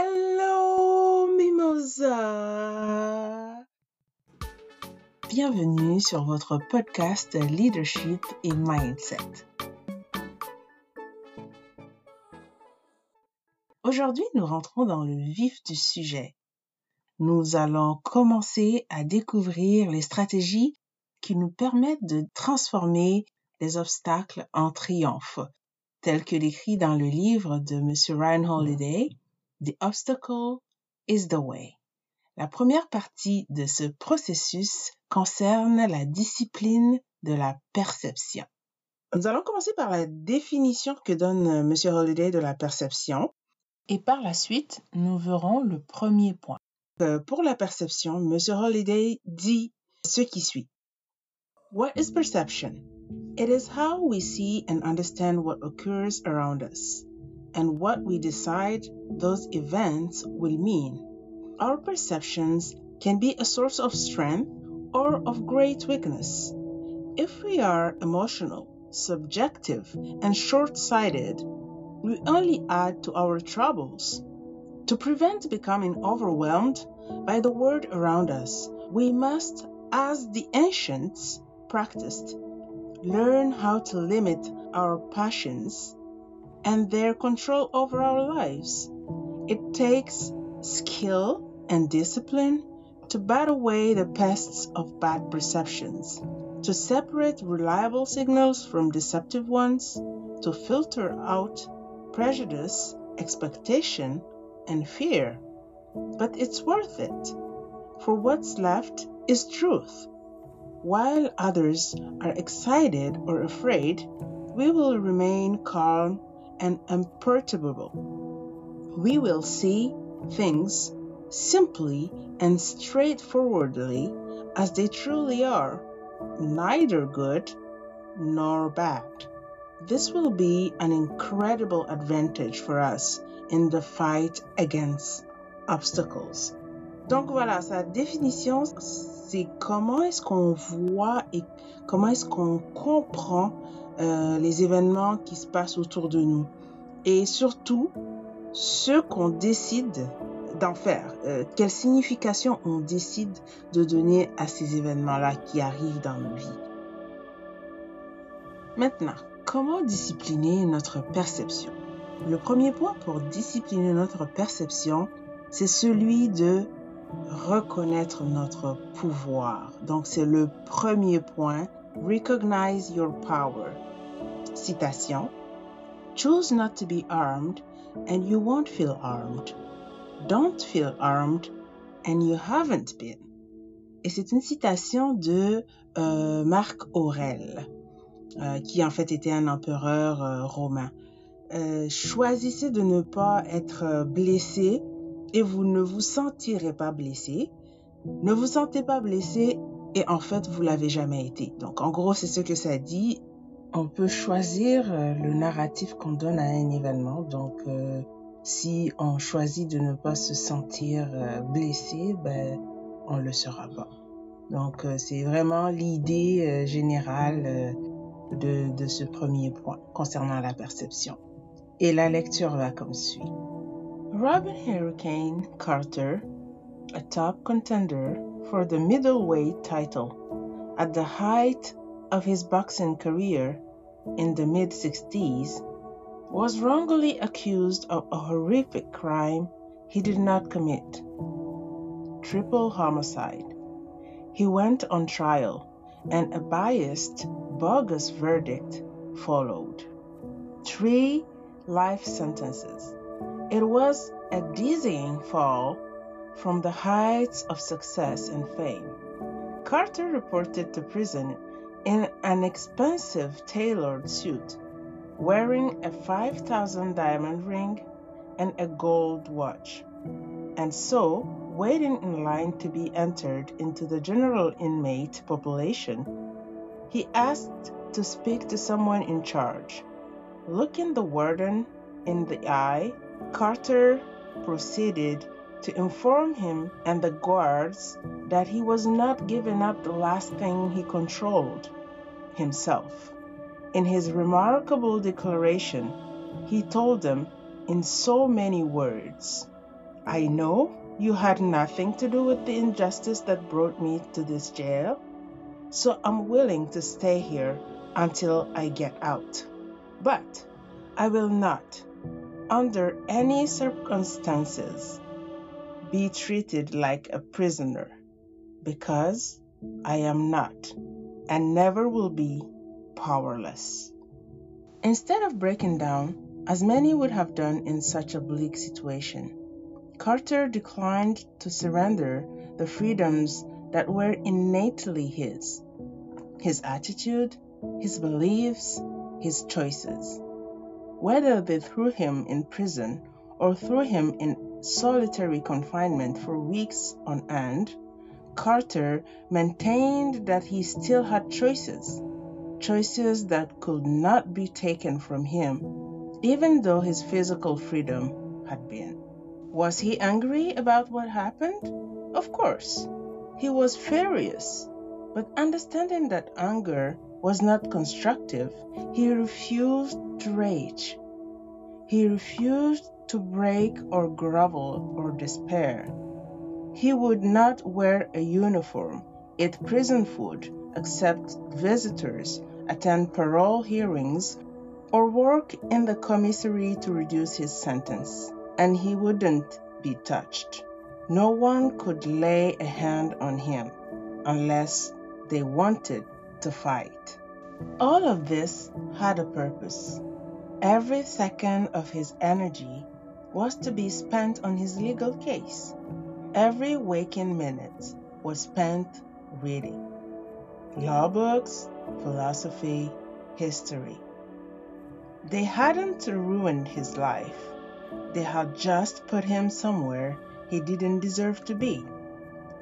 Hello Mimosa Bienvenue sur votre podcast Leadership et Mindset. Aujourd'hui, nous rentrons dans le vif du sujet. Nous allons commencer à découvrir les stratégies qui nous permettent de transformer les obstacles en triomphe, tel que décrit dans le livre de M. Ryan Holiday, The obstacle is the way. La première partie de ce processus concerne la discipline de la perception. Nous allons commencer par la définition que donne M. Holiday de la perception et par la suite, nous verrons le premier point. Euh, pour la perception, M. Holiday dit ce qui suit. What is perception? It is how we see and understand what occurs around us. And what we decide those events will mean. Our perceptions can be a source of strength or of great weakness. If we are emotional, subjective, and short sighted, we only add to our troubles. To prevent becoming overwhelmed by the world around us, we must, as the ancients practiced, learn how to limit our passions and their control over our lives. It takes skill and discipline to bat away the pests of bad perceptions, to separate reliable signals from deceptive ones, to filter out prejudice, expectation, and fear. But it's worth it, for what's left is truth. While others are excited or afraid, we will remain calm and imperturbable. We will see things simply and straightforwardly as they truly are, neither good nor bad. This will be an incredible advantage for us in the fight against obstacles. Donc voilà, sa définition, c'est comment est-ce qu'on voit et comment est-ce qu'on comprend euh, les événements qui se passent autour de nous et surtout ce qu'on décide d'en faire, euh, quelle signification on décide de donner à ces événements-là qui arrivent dans nos vies. Maintenant, comment discipliner notre perception? Le premier point pour discipliner notre perception, c'est celui de reconnaître notre pouvoir. Donc c'est le premier point, recognize your power. Citation. Choose not to be armed, and you won't feel armed. Don't feel armed, and you haven't been. Et c'est une citation de euh, Marc Aurèle, euh, qui en fait était un empereur euh, romain. Choisissez de ne pas être blessé et vous ne vous sentirez pas blessé. Ne vous sentez pas blessé et en fait vous l'avez jamais été. Donc en gros c'est ce que ça dit on peut choisir euh, le narratif qu'on donne à un événement. Donc, euh, si on choisit de ne pas se sentir euh, blessé, ben, on le sera pas. Donc, c'est vraiment l'idée générale de, ce premier point concernant la perception. Et la lecture va comme suit. Robin Hurricane Carter, a top contender for the middleweight title, at the height of his boxing career in the mid 60s, was wrongly accused of a horrific crime he did not commit triple homicide. He went on trial, and a biased, bogus verdict followed. Three life sentences. It was a dizzying fall from the heights of success and fame. Carter reported to prison in an expensive tailored suit, wearing a 5,000 diamond ring and a gold watch, and so waiting in line to be entered into the general inmate population, he asked to speak to someone in charge. Looking the warden in the eye, Carter proceeded to inform him and the guards that he was not giving up the last thing he controlled himself. In his remarkable declaration, he told them in so many words I know you had nothing to do with the injustice that brought me to this jail, so I'm willing to stay here until I get out. But I will not, under any circumstances, be treated like a prisoner because I am not and never will be powerless. Instead of breaking down, as many would have done in such a bleak situation, Carter declined to surrender the freedoms that were innately his his attitude, his beliefs, his choices. Whether they threw him in prison or threw him in solitary confinement for weeks on end, Carter maintained that he still had choices, choices that could not be taken from him, even though his physical freedom had been. Was he angry about what happened? Of course. He was furious. But understanding that anger was not constructive, he refused to rage. He refused to break or grovel or despair. He would not wear a uniform, eat prison food, accept visitors, attend parole hearings, or work in the commissary to reduce his sentence. And he wouldn't be touched. No one could lay a hand on him unless they wanted to fight. All of this had a purpose. Every second of his energy was to be spent on his legal case. Every waking minute was spent reading law books, philosophy, history. They hadn't ruined his life. They had just put him somewhere he didn't deserve to be,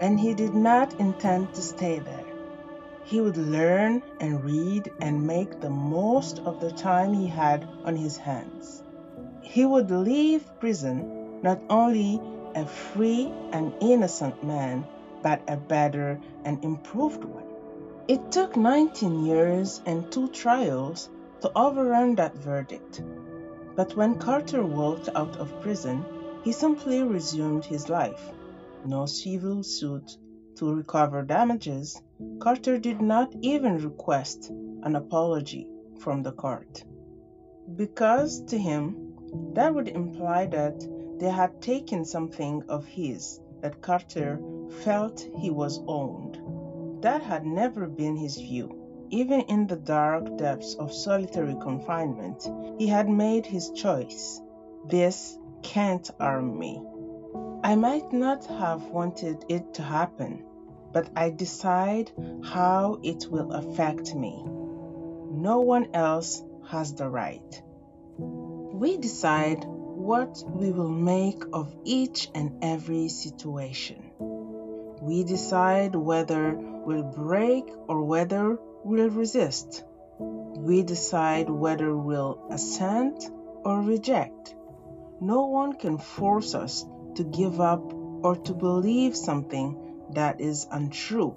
and he did not intend to stay there. He would learn and read and make the most of the time he had on his hands. He would leave prison not only a free and innocent man, but a better and improved one. It took 19 years and two trials to overturn that verdict. But when Carter walked out of prison, he simply resumed his life. No civil suit to recover damages, Carter did not even request an apology from the court. Because to him, that would imply that they had taken something of his that Carter felt he was owned. That had never been his view. Even in the dark depths of solitary confinement, he had made his choice. This can't harm me. I might not have wanted it to happen, but I decide how it will affect me. No one else has the right. We decide what we will make of each and every situation. We decide whether we'll break or whether we'll resist. We decide whether we'll assent or reject. No one can force us to give up or to believe something that is untrue,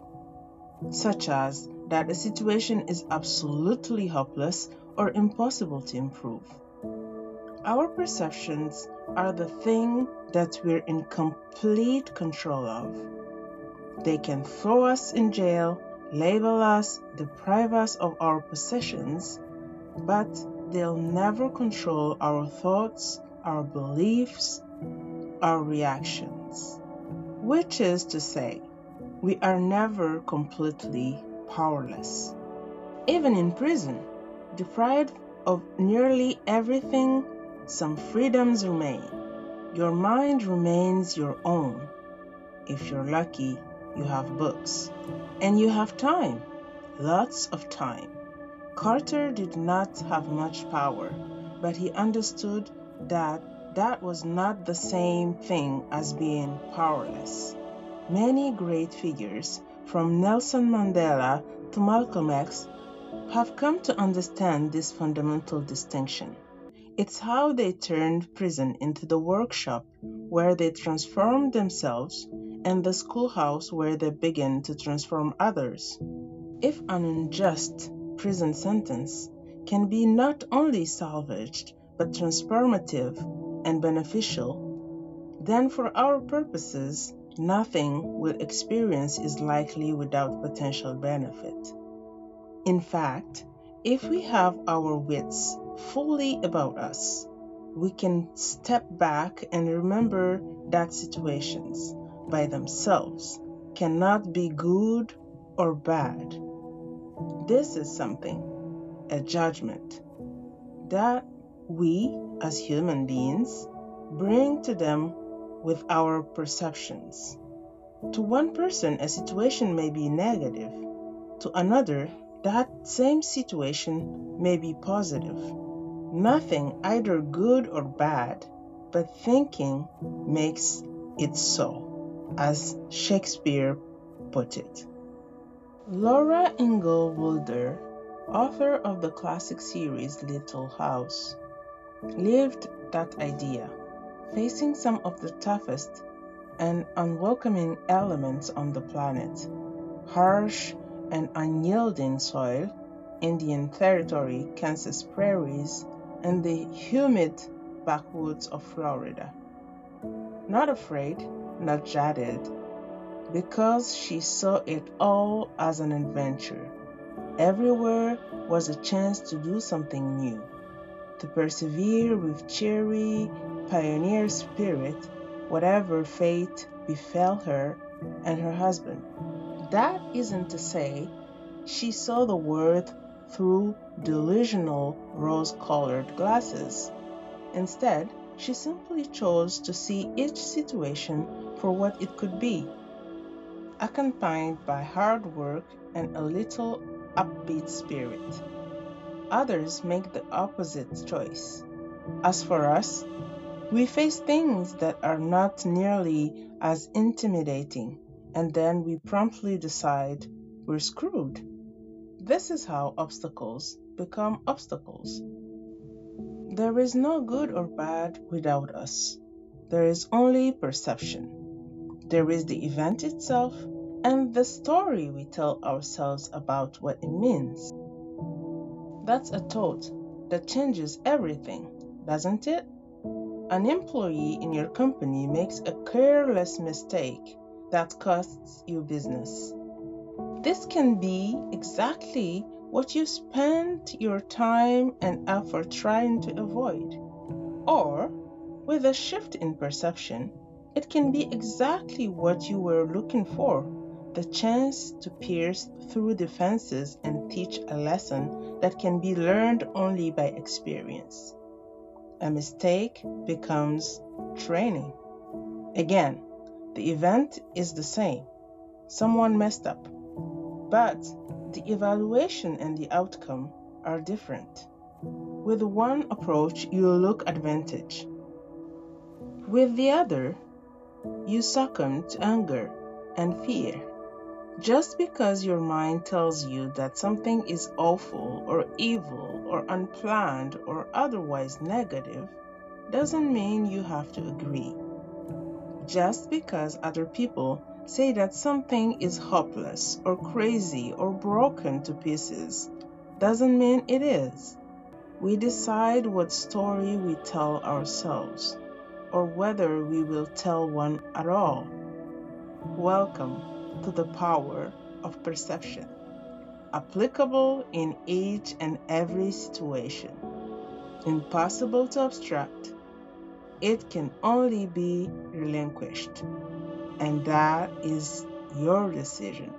such as that a situation is absolutely hopeless or impossible to improve. Our perceptions are the thing that we're in complete control of. They can throw us in jail, label us, deprive us of our possessions, but they'll never control our thoughts, our beliefs, our reactions. Which is to say, we are never completely powerless. Even in prison, deprived of nearly everything, some freedoms remain. Your mind remains your own. If you're lucky, you have books. And you have time, lots of time. Carter did not have much power, but he understood that that was not the same thing as being powerless. Many great figures, from Nelson Mandela to Malcolm X, have come to understand this fundamental distinction. It's how they turned prison into the workshop where they transformed themselves and the schoolhouse where they began to transform others. If an unjust prison sentence can be not only salvaged but transformative and beneficial, then for our purposes, nothing we'll experience is likely without potential benefit. In fact, if we have our wits fully about us, we can step back and remember that situations by themselves cannot be good or bad. This is something, a judgment, that we as human beings bring to them with our perceptions. To one person, a situation may be negative. To another, that same situation may be positive. Nothing either good or bad, but thinking makes it so, as Shakespeare put it. Laura Ingalls Wilder, author of the classic series Little House, lived that idea, facing some of the toughest and unwelcoming elements on the planet harsh and unyielding soil, Indian Territory, Kansas prairies, and the humid backwoods of Florida. Not afraid, not jaded, because she saw it all as an adventure. Everywhere was a chance to do something new, to persevere with cheery, pioneer spirit, whatever fate befell her and her husband. That isn't to say she saw the world through delusional rose colored glasses. Instead, she simply chose to see each situation for what it could be, accompanied by hard work and a little upbeat spirit. Others make the opposite choice. As for us, we face things that are not nearly as intimidating, and then we promptly decide we're screwed. This is how obstacles become obstacles. There is no good or bad without us. There is only perception. There is the event itself and the story we tell ourselves about what it means. That's a thought that changes everything, doesn't it? An employee in your company makes a careless mistake that costs you business. This can be exactly what you spent your time and effort trying to avoid. Or, with a shift in perception, it can be exactly what you were looking for the chance to pierce through defenses and teach a lesson that can be learned only by experience. A mistake becomes training. Again, the event is the same. Someone messed up but the evaluation and the outcome are different. With one approach, you look advantage. With the other, you succumb to anger and fear. Just because your mind tells you that something is awful or evil or unplanned or otherwise negative doesn't mean you have to agree. Just because other people say that something is hopeless or crazy or broken to pieces doesn't mean it is. We decide what story we tell ourselves or whether we will tell one at all. Welcome to the power of perception, applicable in each and every situation. Impossible to abstract, it can only be relinquished and that is your decision.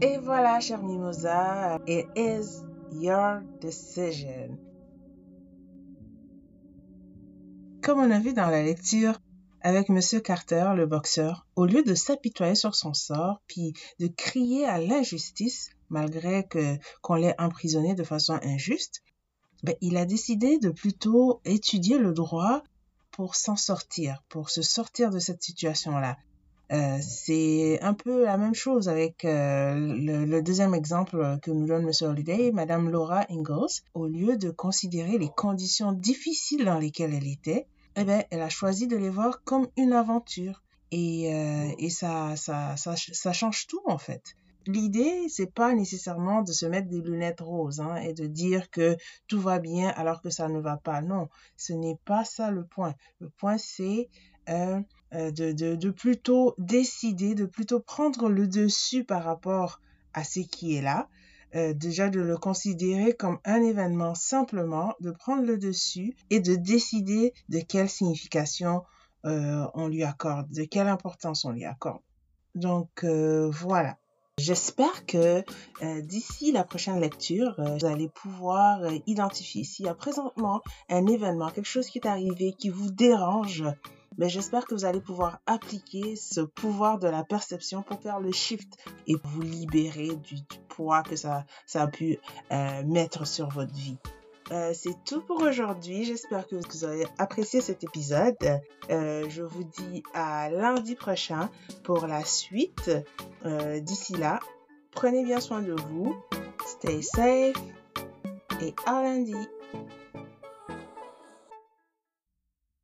Et voilà, cher Mimosa, it is your decision. Comme on a vu dans la lecture avec Monsieur Carter, le boxeur, au lieu de s'apitoyer sur son sort, puis de crier à l'injustice, malgré qu'on l'ait emprisonné de façon injuste, ben, il a décidé de plutôt étudier le droit pour s'en sortir, pour se sortir de cette situation-là. Euh, c'est un peu la même chose avec euh, le, deuxième exemple que nous donne M. Holiday, Madame Laura Ingalls. Au lieu de considérer les conditions difficiles dans lesquelles elle était, eh bien, elle a choisi de les voir comme une aventure. Et, euh, et ça, ça, ça change tout, en fait. L'idée, c'est pas nécessairement de se mettre des lunettes roses hein, et de dire que tout va bien alors que ça ne va pas. Non, ce n'est pas ça le point. Le point, c'est euh, euh, de, de, de, plutôt décider, de plutôt prendre le dessus par rapport à ce qui est là. Euh, déjà de le considérer comme un événement simplement, de prendre le dessus et de décider de quelle signification euh, on lui accorde, de quelle importance on lui accorde. Donc euh, voilà. J'espère que euh, d'ici la prochaine lecture, euh, vous allez pouvoir euh, identifier s'il y a présentement un événement, quelque chose qui est arrivé qui vous dérange. Mais j'espère que vous allez pouvoir appliquer ce pouvoir de la perception pour faire le shift et vous libérer du, poids que ça, a pu mettre sur votre vie. Euh, c'est tout pour aujourd'hui. J'espère que vous avez apprécié cet épisode. Euh, je vous dis à lundi prochain pour la suite. Euh, D'ici là, prenez bien soin de vous. Stay safe et à lundi.